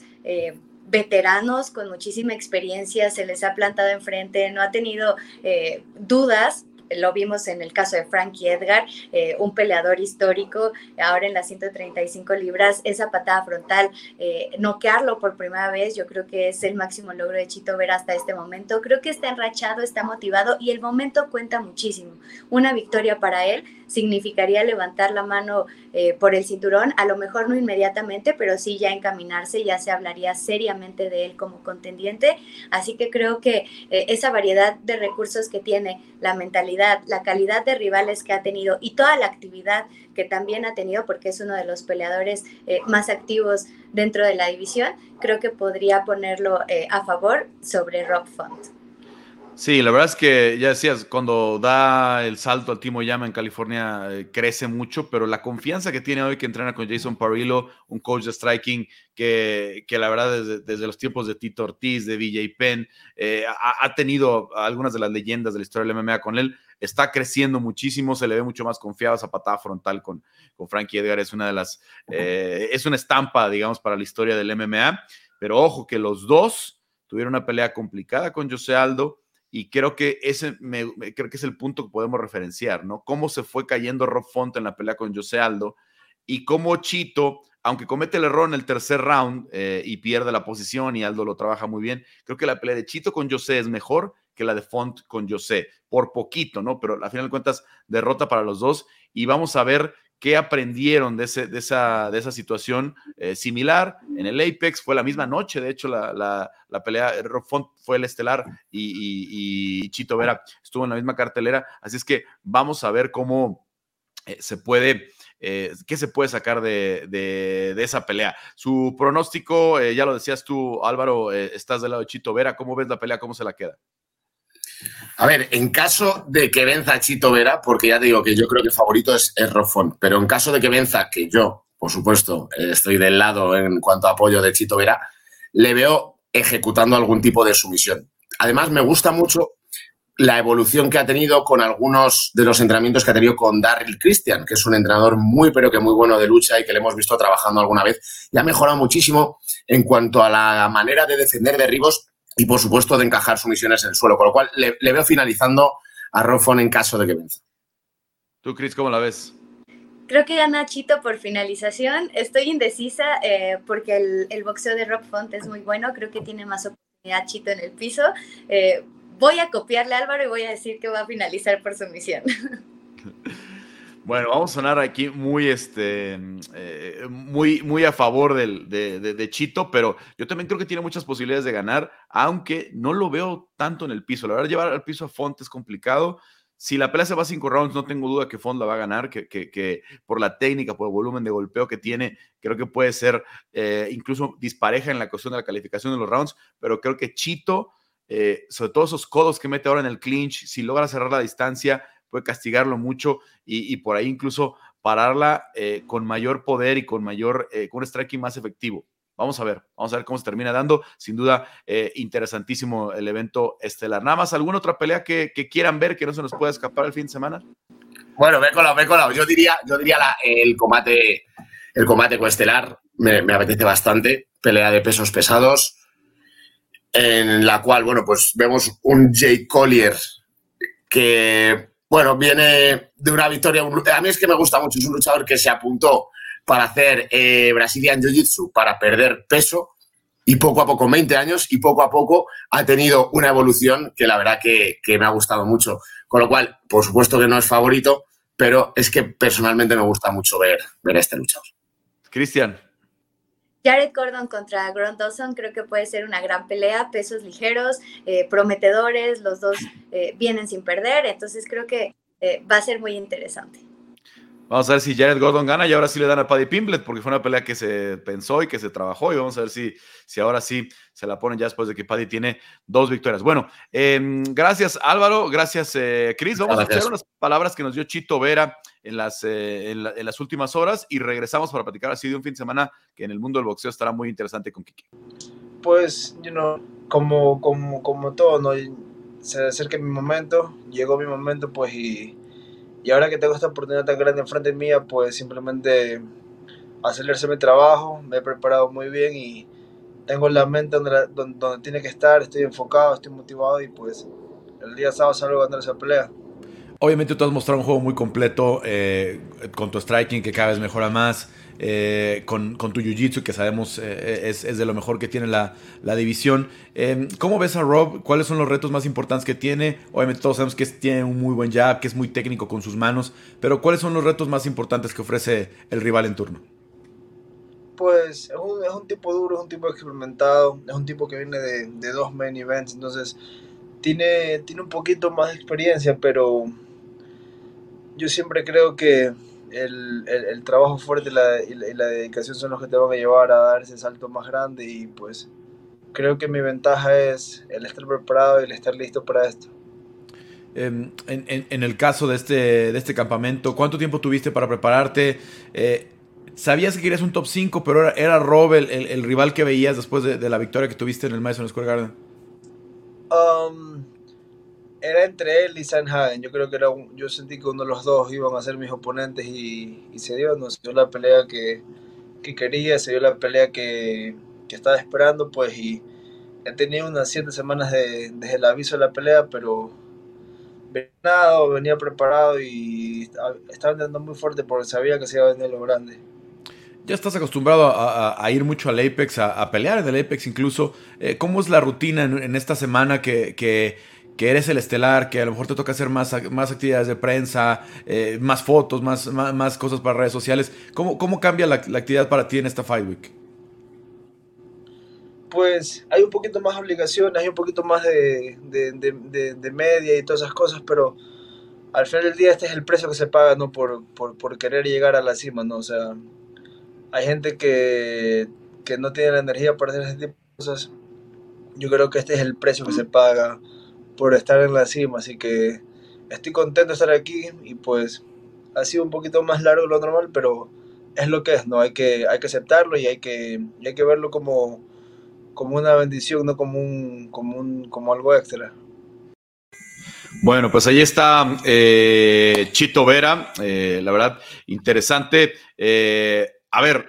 veteranos con muchísima experiencia, se les ha plantado enfrente, no ha tenido eh, dudas lo vimos en el caso de Frankie Edgar, eh, un peleador histórico, ahora en las 135 libras, esa patada frontal, eh, noquearlo por primera vez, yo creo que es el máximo logro de Chito Vera hasta este momento. Creo que está enrachado, está motivado y el momento cuenta muchísimo. Una victoria para él significaría levantar la mano eh, por el cinturón, a lo mejor no inmediatamente, pero sí ya encaminarse, ya se hablaría seriamente de él como contendiente. Así que creo que eh, esa variedad de recursos que tiene, la mentalidad, la calidad de rivales que ha tenido y toda la actividad que también ha tenido, porque es uno de los peleadores eh, más activos dentro de la división, creo que podría ponerlo a favor sobre Rob Font. Sí, la verdad es que ya decías, cuando da el salto al Timo Yama en California eh, crece mucho, pero la confianza que tiene hoy que entrena con Jason Parillo, un coach de striking que, que la verdad desde, los tiempos de Tito Ortiz, de BJ Penn, eh, ha, tenido algunas de las leyendas de la historia del MMA con él, está creciendo muchísimo, se le ve mucho más confiado esa patada frontal con, con Frankie Edgar, es una de las, eh, es una estampa, digamos, para la historia del MMA, pero ojo que los dos tuvieron una pelea complicada con José Aldo, y creo que ese creo que es el punto que podemos referenciar, ¿no? Cómo se fue cayendo Rob Font en la pelea con José Aldo y cómo Chito, aunque comete el error en el tercer round eh, y pierde la posición y Aldo lo trabaja muy bien, creo que la pelea de Chito con José es mejor que la de Font con José, por poquito, ¿no? Pero al final de cuentas, derrota para los dos y vamos a ver ¿Qué aprendieron de, ese, de, esa, de esa situación eh, similar? En el Apex fue la misma noche, de hecho, la, la, pelea, Rob Font fue el estelar y, Chito Vera estuvo en la misma cartelera. Así es que vamos a ver cómo eh, se puede, eh, qué se puede sacar de, de, esa pelea. Su pronóstico, ya lo decías tú, Álvaro, estás del lado de Chito Vera. ¿Cómo ves la pelea? ¿Cómo se la queda? A ver, en caso de que venza Chito Vera, porque ya te digo que yo creo que el favorito es, el Rofón, pero en caso de que venza, que yo, por supuesto, estoy del lado en cuanto a apoyo de Chito Vera, le veo ejecutando algún tipo de sumisión. Además, me gusta mucho la evolución que ha tenido con algunos de los entrenamientos que ha tenido con Darryl Christian, que es un entrenador muy, pero que muy bueno de lucha y que le hemos visto trabajando alguna vez. Y ha mejorado muchísimo en cuanto a la manera de defender derribos y por supuesto de encajar sumisiones en el suelo, con lo cual le, veo finalizando a Rofon en caso de que venza. ¿Tú, Chris, cómo la ves? Creo que gana Chito por finalización. Estoy indecisa eh, porque el, boxeo de Rob Font es muy bueno. Creo que tiene más oportunidad Chito en el piso. Eh, voy a copiarle a Álvaro y voy a decir que va a finalizar por sumisión. Bueno, vamos a sonar aquí muy, este, eh, muy, muy a favor de, Chito, pero yo también creo que tiene muchas posibilidades de ganar, aunque no lo veo tanto en el piso. La verdad, llevar al piso a Font es complicado. Si la pelea se va a cinco rounds, no tengo duda que Font la va a ganar, que, que, por la técnica, por el volumen de golpeo que tiene, creo que puede ser eh, incluso dispareja en la cuestión de la calificación de los rounds, pero creo que Chito, eh, sobre todo esos codos que mete ahora en el clinch, si logra cerrar la distancia, puede castigarlo mucho y, por ahí incluso pararla eh, con mayor poder y con mayor, eh, con un striking más efectivo. Vamos a ver, vamos a ver cómo se termina dando. Sin duda, eh, interesantísimo el evento estelar. Nada más, ¿alguna otra pelea que, quieran ver que no se nos pueda escapar el fin de semana? Bueno, ve colado, ve colado. Yo diría, yo diría el combate, el combate coestelar me, me apetece bastante. Pelea de pesos pesados, en la cual, bueno, pues vemos un Jay Collier que bueno, viene de una victoria. A mí es que me gusta mucho, es un luchador que se apuntó para hacer eh, Jiu-Jitsu, para perder peso, y poco a poco, 20 años, y poco a poco ha tenido una evolución que la verdad que, me ha gustado mucho. Con lo cual, por supuesto que no es favorito, pero es que personalmente me gusta mucho ver, ver a este luchador. Cristian. Jared Gordon contra Grant Dawson creo que puede ser una gran pelea, pesos ligeros, eh, prometedores, los dos eh, vienen sin perder, entonces creo que eh, va a ser muy interesante. Vamos a ver si Jared Gordon gana y ahora sí le dan a Paddy Pimblet, porque fue una pelea que se pensó y que se trabajó. Y vamos a ver si, si ahora sí se la ponen ya después de que Paddy tiene dos victorias. Bueno, em, gracias Álvaro, gracias eh, Chris. Vamos a escuchar unas palabras que nos dio Chito Vera en las, eh, en, las últimas horas y regresamos para platicar así de un fin de semana que en el mundo del boxeo estará muy interesante con Kiki. Pues, you know, como, como, como todo, ¿no? se acerca mi momento, llegó mi momento, pues, y, y ahora que tengo esta oportunidad tan grande enfrente mía, pues simplemente acelerarse mi trabajo, me he preparado muy bien y tengo la mente donde, donde, tiene que estar, estoy enfocado, estoy motivado y pues el día sábado salgo a ganar esa pelea. Obviamente tú has mostrado un juego muy completo eh, con tu striking que cada vez mejora más. Eh, con, tu jiu-jitsu, que sabemos eh, es, de lo mejor que tiene la, división. Em, ¿Cómo ves a Rob? ¿Cuáles son los retos más importantes que tiene? Obviamente todos sabemos que tiene un muy buen jab, que es muy técnico con sus manos, pero ¿cuáles son los retos más importantes que ofrece el rival en turno? Pues es un, tipo duro, es un tipo experimentado, es un tipo que viene de, dos main events, entonces tiene, tiene un poquito más de experiencia, pero yo siempre creo que el, el, trabajo fuerte y la, y la, dedicación son los que te van a llevar a dar ese salto más grande y pues creo que mi ventaja es el estar preparado y el estar listo para esto. Em, en, en, en, el caso de este, de este campamento, ¿cuánto tiempo tuviste para prepararte? Eh, ¿Sabías que querías un top 5, pero era, era Rob el, el, rival que veías después de, de, la victoria que tuviste en el Madison Square Garden? Um, era entre él y Sanhagen. Yo creo que era yo sentí que uno de los dos iban a ser mis oponentes y, se dio, no se dio la pelea que, quería, se dio la pelea que, estaba esperando, pues y he tenido unas siete semanas desde el aviso de la pelea, pero venía, venía preparado y estaba andando muy fuerte porque sabía que se iba a venir lo grande. Ya estás acostumbrado a, ir mucho al Apex, a, pelear en el Apex incluso. Eh, ¿Cómo es la rutina en, esta semana que, que que eres el estelar, que a lo mejor te toca hacer más, más actividades de prensa, eh, más fotos, más, más, cosas para redes sociales. ¿Cómo, cómo cambia la, actividad para ti en esta Fight Week? Pues hay un poquito más obligaciones, hay un poquito más de, media y todas esas cosas, pero al final del día este es el precio que se paga, ¿no? Por, por, querer llegar a la cima, ¿no? O sea, hay gente que, que no tiene la energía para hacer ese tipo de cosas. Yo creo que este es el precio que se paga por estar en la cima, así que estoy contento de estar aquí y pues ha sido un poquito más largo de lo normal, pero es lo que es, ¿no? Hay que, hay que aceptarlo y hay que, hay que verlo como, como una bendición, no como, un, como, un, como algo extra. Bueno, pues ahí está eh, Chito Vera, eh, la verdad, interesante. Eh, a ver,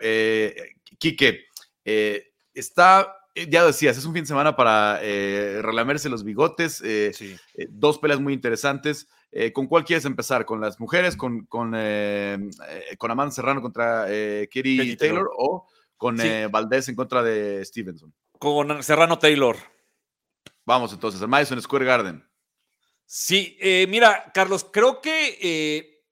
Quique, está ya decías, es un fin de semana para eh, relamerse los bigotes. Eh, dos peleas muy interesantes. ¿Con cuál quieres empezar? ¿Con las mujeres? ¿Con, con, con Amanda Serrano contra Kiri Taylor, o con Valdés en contra de Stevenson? Con Serrano Taylor. Vamos entonces, el Madison Square Garden. Sí, mira, Carlos, creo que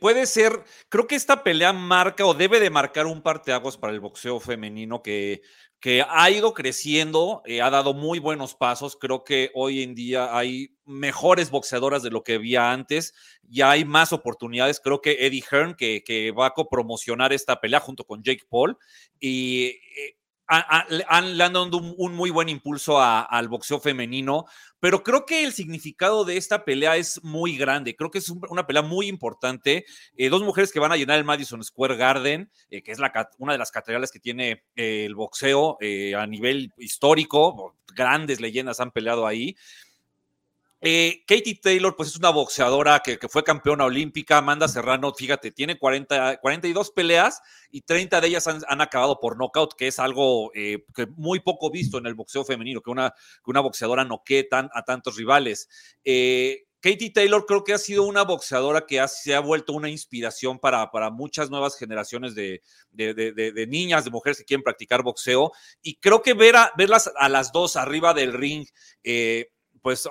puede ser, creo que esta pelea marca o debe de marcar un parteaguas para el boxeo femenino que que ha ido creciendo, eh, ha dado muy buenos pasos. Creo que hoy en día hay mejores boxeadoras de lo que había antes, ya hay más oportunidades. Creo que Eddie Hearn, que, va a promocionar esta pelea junto con Jake Paul, y eh, han, le han dado un, muy buen impulso al boxeo femenino, pero creo que el significado de esta pelea es muy grande. Creo que es una pelea muy importante. Eh, dos mujeres que van a llenar el Madison Square Garden, eh, que es la, una de las catedrales que tiene eh, el boxeo a nivel histórico. Grandes leyendas han peleado ahí. Eh, Katie Taylor, pues es una boxeadora que, fue campeona olímpica. Amanda Serrano, fíjate, tiene 40, 42 peleas y 30 de ellas han, acabado por knockout, que es algo eh, que muy poco visto en el boxeo femenino, que una, boxeadora noquee a tantos rivales. Eh, Katie Taylor creo que ha sido una boxeadora que se ha vuelto una inspiración para, muchas nuevas generaciones de, niñas, de mujeres que quieren practicar boxeo. Y creo que verlas a las dos arriba del ring, pues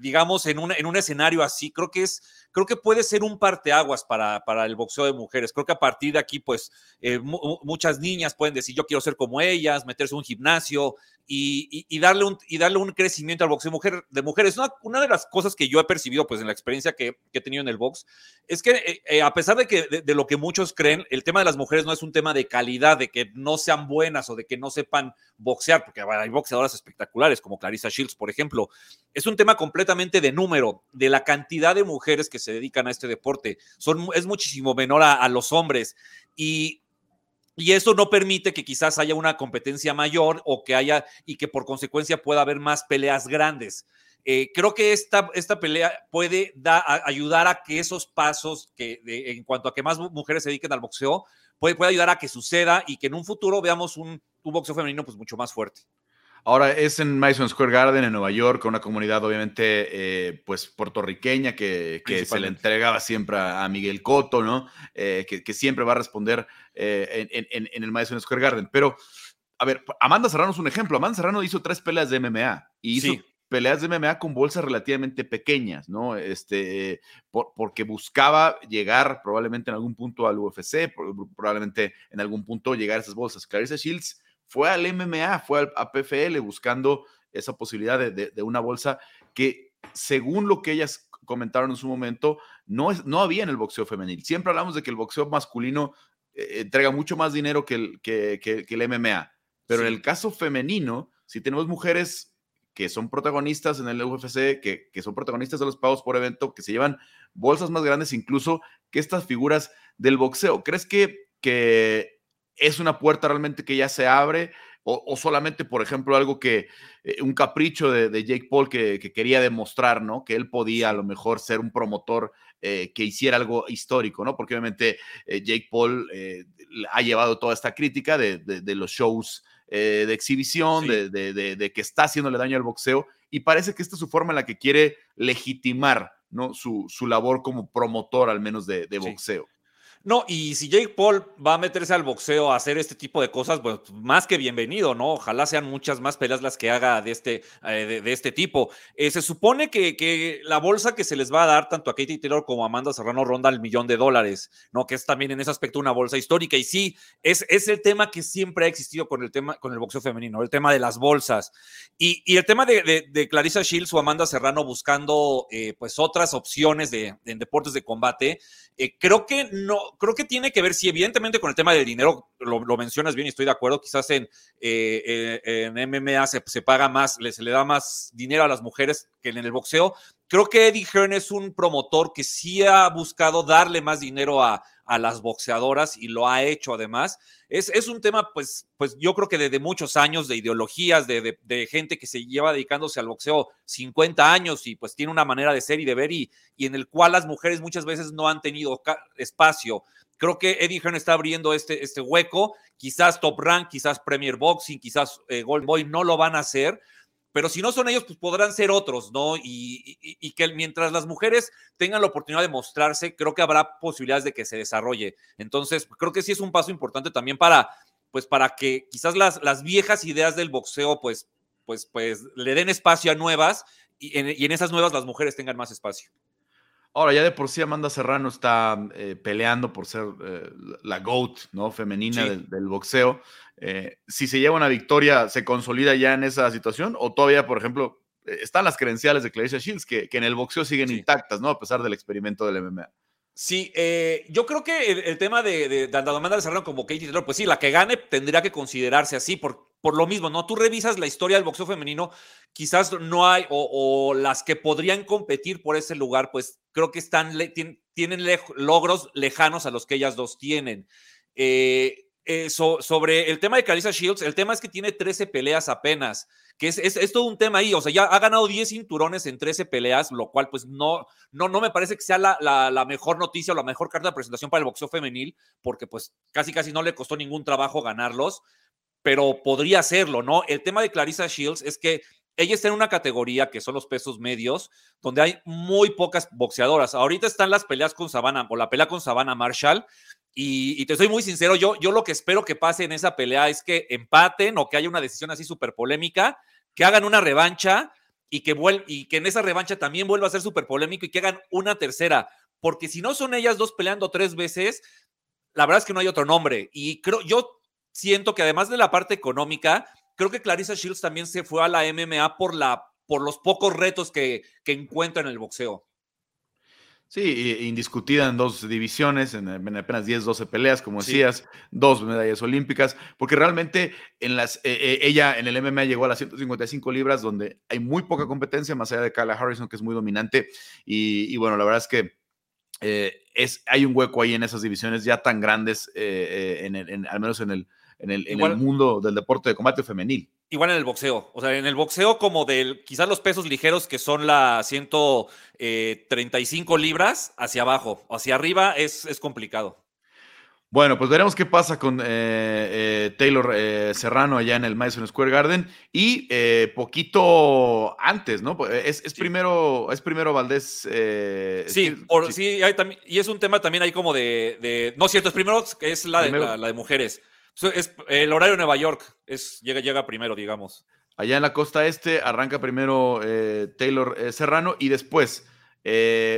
digamos, en un, en un escenario así, creo que es, creo que puede ser un parteaguas para, para el boxeo de mujeres. Creo que a partir de aquí, pues, eh, muchas niñas pueden decir, yo quiero ser como ellas, meterse en un gimnasio, y, darle un, y darle un crecimiento al boxeo mujer, de mujeres. Una, una de las cosas que yo he percibido pues, en la experiencia que, he tenido en el box es que eh, eh, a pesar de, que, de, lo que muchos creen, el tema de las mujeres no es un tema de calidad, de que no sean buenas o de que no sepan boxear, porque hay boxeadoras espectaculares como Clarissa Shields, por ejemplo. Es un tema completamente de número, de la cantidad de mujeres que se dedican a este deporte. Son, es muchísimo menor a, los hombres. Y Y eso no permite que quizás haya una competencia mayor o que haya y que por consecuencia pueda haber más peleas grandes. Eh, creo que esta, esta pelea puede ayudar a que esos pasos, que en cuanto a que más mujeres se dediquen al boxeo, puede, puede ayudar a que suceda y que en un futuro veamos un, un boxeo femenino pues mucho más fuerte. Ahora es en Madison Square Garden en Nueva York, una comunidad obviamente eh, pues puertorriqueña que, se le entregaba siempre a, Miguel Cotto, ¿no? Eh, que, siempre va a responder eh, en, el Madison Square Garden. Pero, a ver, Amanda Serrano es un ejemplo. Amanda Serrano hizo tres peleas de MMA y hizo peleas de MMA con bolsas relativamente pequeñas, ¿no? Este, porque buscaba llegar probablemente en algún punto al UFC, probablemente en algún punto llegar a esas bolsas. Clarissa Shields fue al MMA, fue al, a PFL buscando esa posibilidad de, una bolsa que, según lo que ellas comentaron en su momento, no, es, no había en el boxeo femenil. Siempre hablamos de que el boxeo masculino eh, entrega mucho más dinero que el, que, el MMA, pero en el caso femenino, si tenemos mujeres que son protagonistas en el UFC, que, que, son protagonistas de los pagos por evento, que se llevan bolsas más grandes incluso que estas figuras del boxeo. ¿Crees que, que es una puerta realmente que ya se abre o, solamente, por ejemplo, algo que, eh, un capricho de, Jake Paul que, quería demostrar, ¿no? Que él podía a lo mejor ser un promotor eh, que hiciera algo histórico, ¿no? Porque obviamente eh, Jake Paul ha llevado toda esta crítica de, los shows de exhibición, de, que está haciéndole daño al boxeo y parece que esta es su forma en la que quiere legitimar, ¿no? Su, labor como promotor al menos de, boxeo. No, y si Jake Paul va a meterse al boxeo a hacer este tipo de cosas, pues más que bienvenido, ¿no? Ojalá sean muchas más peleas las que haga de este, eh, de, este tipo. Eh, se supone que, que, la bolsa que se les va a dar tanto a Katie Taylor como a Amanda Serrano ronda el millón de dólares, ¿no? Que es también en ese aspecto una bolsa histórica. Y sí, es, es el tema que siempre ha existido con el tema, con el boxeo femenino, el tema de las bolsas. Y, y el tema de, de, Clarissa Shields o Amanda Serrano buscando eh, pues otras opciones de, en deportes de combate, creo que no creo que tiene que ver, sí, evidentemente con el tema del dinero, lo, mencionas bien y estoy de acuerdo, quizás en, eh, eh, en MMA se, paga más, se le da más dinero a las mujeres que en el boxeo. Creo que Eddie Hearn es un promotor que sí ha buscado darle más dinero a, a las boxeadoras y lo ha hecho además. Es, es un tema, pues, pues yo creo que desde muchos años de ideologías, de, de, gente que se lleva dedicándose al boxeo 50 años y pues tiene una manera de ser y de ver y, y en el cual las mujeres muchas veces no han tenido espacio. Creo que Eddie Hearn está abriendo este, este hueco. Quizás Top Rank, quizás Premier Boxing, quizás eh, Gold Boy no lo van a hacer, pero si no son ellos, pues podrán ser otros, ¿no? Y, que mientras las mujeres tengan la oportunidad de mostrarse, creo que habrá posibilidades de que se desarrolle. Entonces, creo que sí es un paso importante también para, pues, para que quizás las, las viejas ideas del boxeo, pues, pues, pues, le den espacio a nuevas y en esas nuevas las mujeres tengan más espacio. Ahora, ya de por sí Amanda Serrano está eh, peleando por ser eh, la GOAT, ¿no? Femenina del, boxeo. Eh, si se lleva una victoria, ¿se consolida ya en esa situación? ¿O todavía, por ejemplo, están las credenciales de Clarissa Shields que, en el boxeo siguen intactas, ¿no? A pesar del experimento del MMA. Sí, yo creo que el, tema de, de, de Amanda Serrano como Katie Taylor, pues sí, la que gane tendría que considerarse así, por, por lo mismo, ¿no? Tú revisas la historia del boxeo femenino, quizás no hay, o, las que podrían competir por ese lugar, pues creo que están, tienen logros lejanos a los que ellas dos tienen. Eh, eh, sobre el tema de Carissa Shields, el tema es que tiene 13 peleas apenas, que es, es, todo un tema ahí, o sea, ya ha ganado 10 cinturones en 13 peleas, lo cual pues no, no, no me parece que sea la, la, mejor noticia o la mejor carta de presentación para el boxeo femenil, porque pues casi casi no le costó ningún trabajo ganarlos, pero podría hacerlo, ¿no? El tema de Clarissa Shields es que ella está en una categoría que son los pesos medios, donde hay muy pocas boxeadoras. Ahorita están las peleas con Savannah, o la pelea con Savannah Marshall, y, te soy muy sincero, yo, yo lo que espero que pase en esa pelea es que empaten o que haya una decisión así súper polémica, que hagan una revancha y que, y que en esa revancha también vuelva a ser súper polémico y que hagan una tercera, porque si no son ellas dos peleando tres veces, la verdad es que no hay otro nombre. Y creo, yo siento que además de la parte económica, creo que Clarissa Shields también se fue a la MMA por, la, por los pocos retos que, que encuentra en el boxeo. Sí, indiscutida en dos divisiones, en, apenas 10, 12 peleas, como decías, dos medallas olímpicas, porque realmente en las, eh, eh, ella en el MMA llegó a las 155 libras, donde hay muy poca competencia, más allá de Kala Harrison, que es muy dominante. Y, y bueno, la verdad es que es, hay un hueco ahí en esas divisiones ya tan grandes, en, al menos en el, en el, mundo del deporte de combate femenil. Igual en el boxeo, o sea, en el boxeo como del, quizás los pesos ligeros que son las 135 libras hacia abajo, hacia arriba es, es complicado. Bueno, pues veremos qué pasa con eh, eh, Taylor eh, Serrano allá en el Madison Square Garden y poquito antes, ¿no? Pues, es, primero, es primero Valdés. sí, por, sí. hay y es un tema también ahí como de, no cierto, es primero es la, De, la, de mujeres. Es el horario de Nueva York, es, llega, llega primero, digamos. Allá en la costa este arranca primero Taylor Serrano y después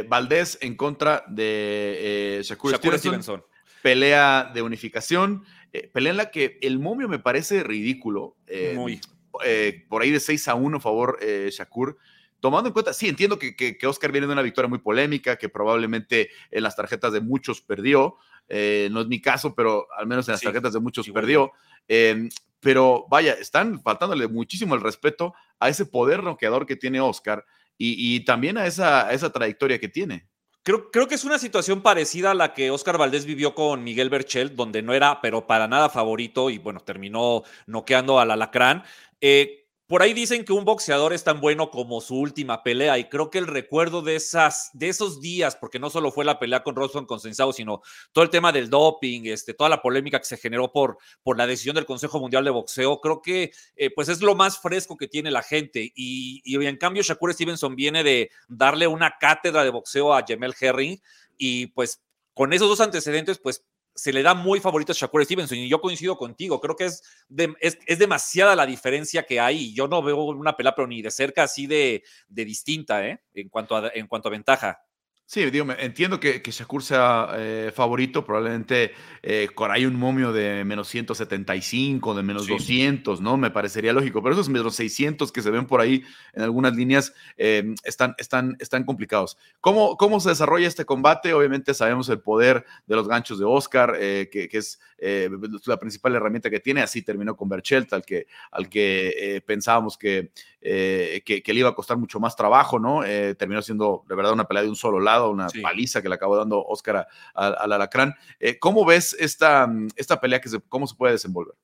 Valdés en contra de Shakur, Stevenson pelea de unificación, eh, pelea en la que el momio me parece ridículo. Eh, Muy. Eh, por ahí de 6 a 1 favor Shakur. Tomando en cuenta, sí, entiendo que, que, Oscar viene de una victoria muy polémica, que probablemente en las tarjetas de muchos perdió. no es mi caso, pero al menos en las tarjetas de muchos perdió. Em, pero vaya, están faltándole muchísimo el respeto a ese poder noqueador que tiene Oscar y, también a esa, a esa trayectoria que tiene. Creo, creo, que es una situación parecida a la que Oscar Valdés vivió con Miguel Berchel, donde no era, pero para nada favorito y bueno, terminó noqueando al alacrán. Eh, por ahí dicen que un boxeador es tan bueno como su última pelea y creo que el recuerdo de, esas, de esos días, porque no solo fue la pelea con Robson consensado, sino todo el tema del doping, este, toda la polémica que se generó por, por la decisión del Consejo Mundial de Boxeo, creo que eh, pues es lo más fresco que tiene la gente. Y, y en cambio Shakur Stevenson viene de darle una cátedra de boxeo a Jamel Herring y pues con esos dos antecedentes pues se le da muy favorito a Shakur Stevenson y yo coincido contigo, creo que es, es, demasiada la diferencia que hay yo no veo una pelea pero ni de cerca así de, de distinta ¿eh? en, cuanto a, en cuanto a ventaja. Sí, digo, entiendo que, que Shakur sea eh, favorito, probablemente eh, hay un momio de menos 175, de menos 200, ¿no? Me parecería lógico, pero esos menos 600 que se ven por ahí en algunas líneas eh, están, están, están complicados. ¿Cómo, ¿Cómo se desarrolla este combate? Obviamente sabemos el poder de los ganchos de Oscar, que, que, es la principal herramienta que tiene, así terminó con Berchelt, al que, al que pensábamos que, que, que, le iba a costar mucho más trabajo, ¿no? terminó siendo de verdad una pelea de un solo lado una paliza que le acabó dando Oscar al Alacrán. Eh, ¿Cómo ves esta, esta pelea? Que se, ¿Cómo se puede desenvolver?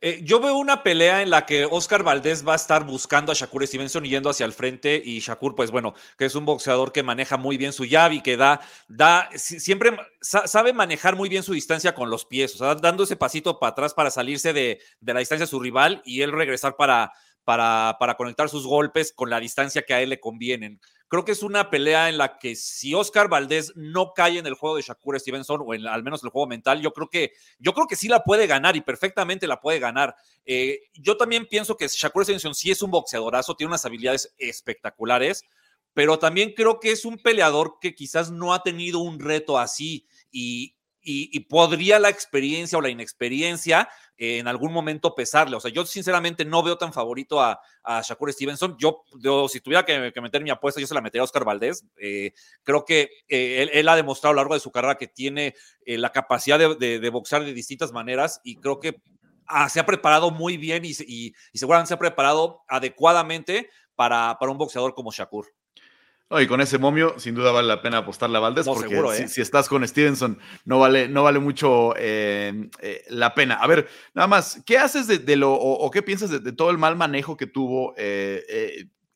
Eh, yo veo una pelea en la que Oscar Valdés va a estar buscando a Shakur Stevenson yendo hacia el frente y Shakur, pues bueno, que es un boxeador que maneja muy bien su llave y que da, da, siempre sabe manejar muy bien su distancia con los pies, o sea, dando ese pasito para atrás para salirse de, de la distancia de su rival y él regresar para, para, para conectar sus golpes con la distancia que a él le convienen. Creo que es una pelea en la que si Oscar Valdés no cae en el juego de Shakur Stevenson o al menos el juego mental, yo creo que yo creo que sí la puede ganar y perfectamente la puede ganar. Eh, yo también pienso que Shakur Stevenson sí es un boxeadorazo, tiene unas habilidades espectaculares, pero también creo que es un peleador que quizás no ha tenido un reto así y, y podría la experiencia o la inexperiencia en algún momento pesarle. O sea, yo sinceramente no veo tan favorito a, Shakur Stevenson. Yo, si tuviera que, meter mi apuesta, yo se la metería a Oscar Valdés. Eh, creo que eh, él, ha demostrado a lo largo de su carrera que tiene eh, la capacidad de, boxear de distintas maneras y creo que ah, se ha preparado muy bien y, seguramente se ha preparado adecuadamente para un boxeador como Shakur y con ese momio, sin duda vale la pena apostarle a Valdés, porque ¿eh? si, estás con Stevenson, no vale, no vale mucho eh, eh, la pena. A ver, nada más, ¿qué haces de, lo, o, qué piensas de, todo el mal manejo que tuvo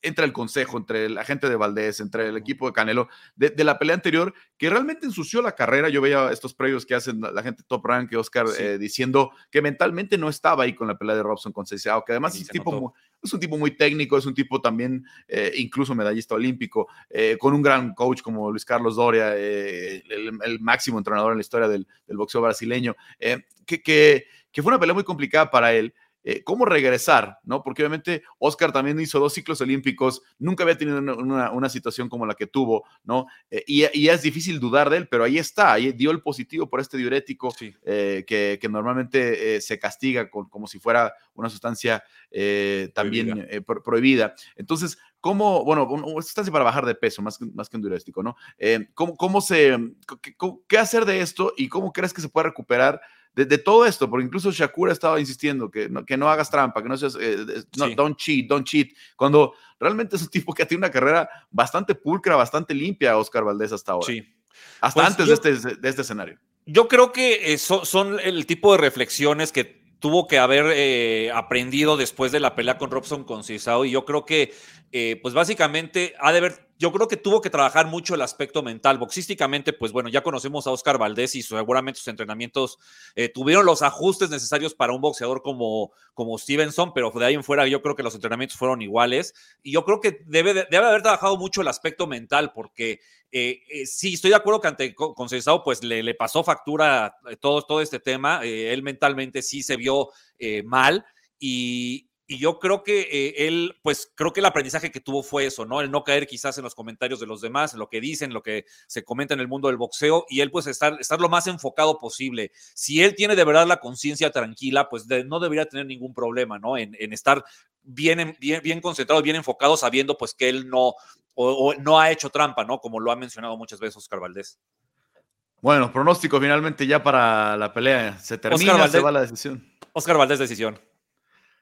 entre el consejo, entre la gente de Valdés, entre el equipo de Canelo, de, la pelea anterior, que realmente ensució la carrera. Yo veía estos previos que hacen la gente top rank, Oscar, diciendo que mentalmente no estaba ahí con la pelea de Robson con Cesao, que además es un tipo es un tipo muy técnico, es un tipo también, eh, incluso medallista olímpico, eh, con un gran coach como Luis Carlos Doria, eh, el, máximo entrenador en la historia del, boxeo brasileño, que, que, que, fue una pelea muy complicada para él. Eh, cómo regresar, ¿no? Porque obviamente Oscar también hizo dos ciclos olímpicos, nunca había tenido una, situación como la que tuvo, ¿no? Eh, y, es difícil dudar de él, pero ahí está, ahí dio el positivo por este diurético eh, que, normalmente se castiga como si fuera una sustancia también prohibida. Entonces, ¿cómo, bueno, una sustancia para bajar de peso, más, más que un diurético, ¿no? ¿cómo, ¿Cómo se, qué hacer de esto y cómo crees que se puede recuperar? De, todo esto, porque incluso Shakura estaba insistiendo que no, que no hagas trampa, que no seas, eh, no, don't cheat, don't cheat, cuando realmente es un tipo que ha tenido una carrera bastante pulcra, bastante limpia, Oscar Valdés hasta ahora. Sí. Hasta Pues antes yo- de, este, de este escenario. Yo creo que eh, so- son el tipo de reflexiones que tuvo que haber eh, aprendido después de la pelea con Robson con Cisao y yo creo que eh, pues básicamente ha de haber, yo creo que tuvo que trabajar mucho el aspecto mental. Boxísticamente, pues bueno, ya conocemos a Oscar Valdés y seguramente sus entrenamientos eh, tuvieron los ajustes necesarios para un boxeador como, como Stevenson, pero de ahí en fuera yo creo que los entrenamientos fueron iguales y yo creo que debe, de- debe haber trabajado mucho el aspecto mental porque eh, eh, sí, estoy de acuerdo que ante con Conceição, pues le, le pasó factura eh, todo, todo este tema. eh, él mentalmente sí se vio eh, mal y, y yo creo que eh, él, pues creo que el aprendizaje que tuvo fue eso, ¿no? El no caer quizás en los comentarios de los demás, en lo que dicen, lo que se comenta en el mundo del boxeo y él pues estar, estar lo más enfocado posible. Si él tiene de verdad la conciencia tranquila, pues de- no debería tener ningún problema, ¿no? En, en estar bien, en- bien, bien concentrado, bien enfocado, sabiendo pues que él no, o, o no ha hecho trampa, ¿no? Como lo ha mencionado muchas veces Oscar Valdés. Bueno, pronóstico finalmente ya para la pelea. Se termina, Valdés. se va la decisión. Oscar Valdés, decisión.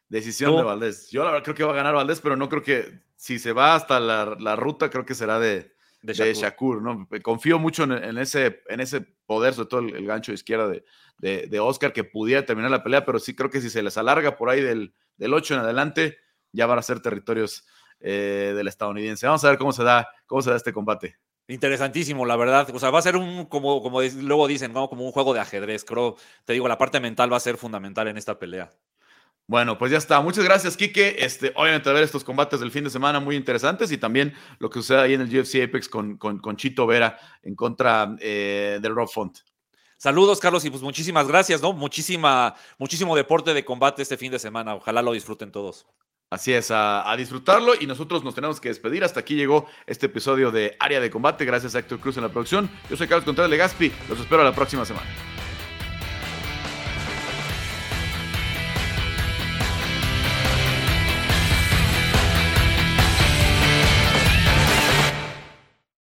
Decisión de Valdés. Yo la verdad creo que va a ganar Valdés, pero no creo que si se va hasta la, la ruta, creo que será de, De de Shakur. ¿no? Confío mucho en, en ese, en ese poder, sobre todo el, el gancho de izquierda de, de, de Oscar, que pudiera terminar la pelea, pero sí creo que si se les alarga por ahí del, del 8 en adelante, ya van a ser territorios eh, del estadounidense. Vamos a ver cómo se da, cómo se da este combate. Interesantísimo, la verdad. O sea, va a ser un, como, como luego dicen, ¿no? como un juego de ajedrez. Creo, te digo, la parte mental va a ser fundamental en esta pelea. Bueno, pues ya está. Muchas gracias, Quique. Este, obviamente, a ver estos combates del fin de semana muy interesantes y también lo que sucede ahí en el UFC Apex con, con, con Chito Vera en contra eh, del Rob Font. Saludos, Carlos, y pues muchísimas gracias, ¿no? Muchísima, muchísimo deporte de combate este fin de semana. Ojalá lo disfruten todos. Así es, a, a disfrutarlo y nosotros nos tenemos que despedir. Hasta aquí llegó este episodio de Área de Combate. Gracias a Héctor Cruz en la producción. Yo soy Carlos Contreras Legaspi. Los espero la próxima semana.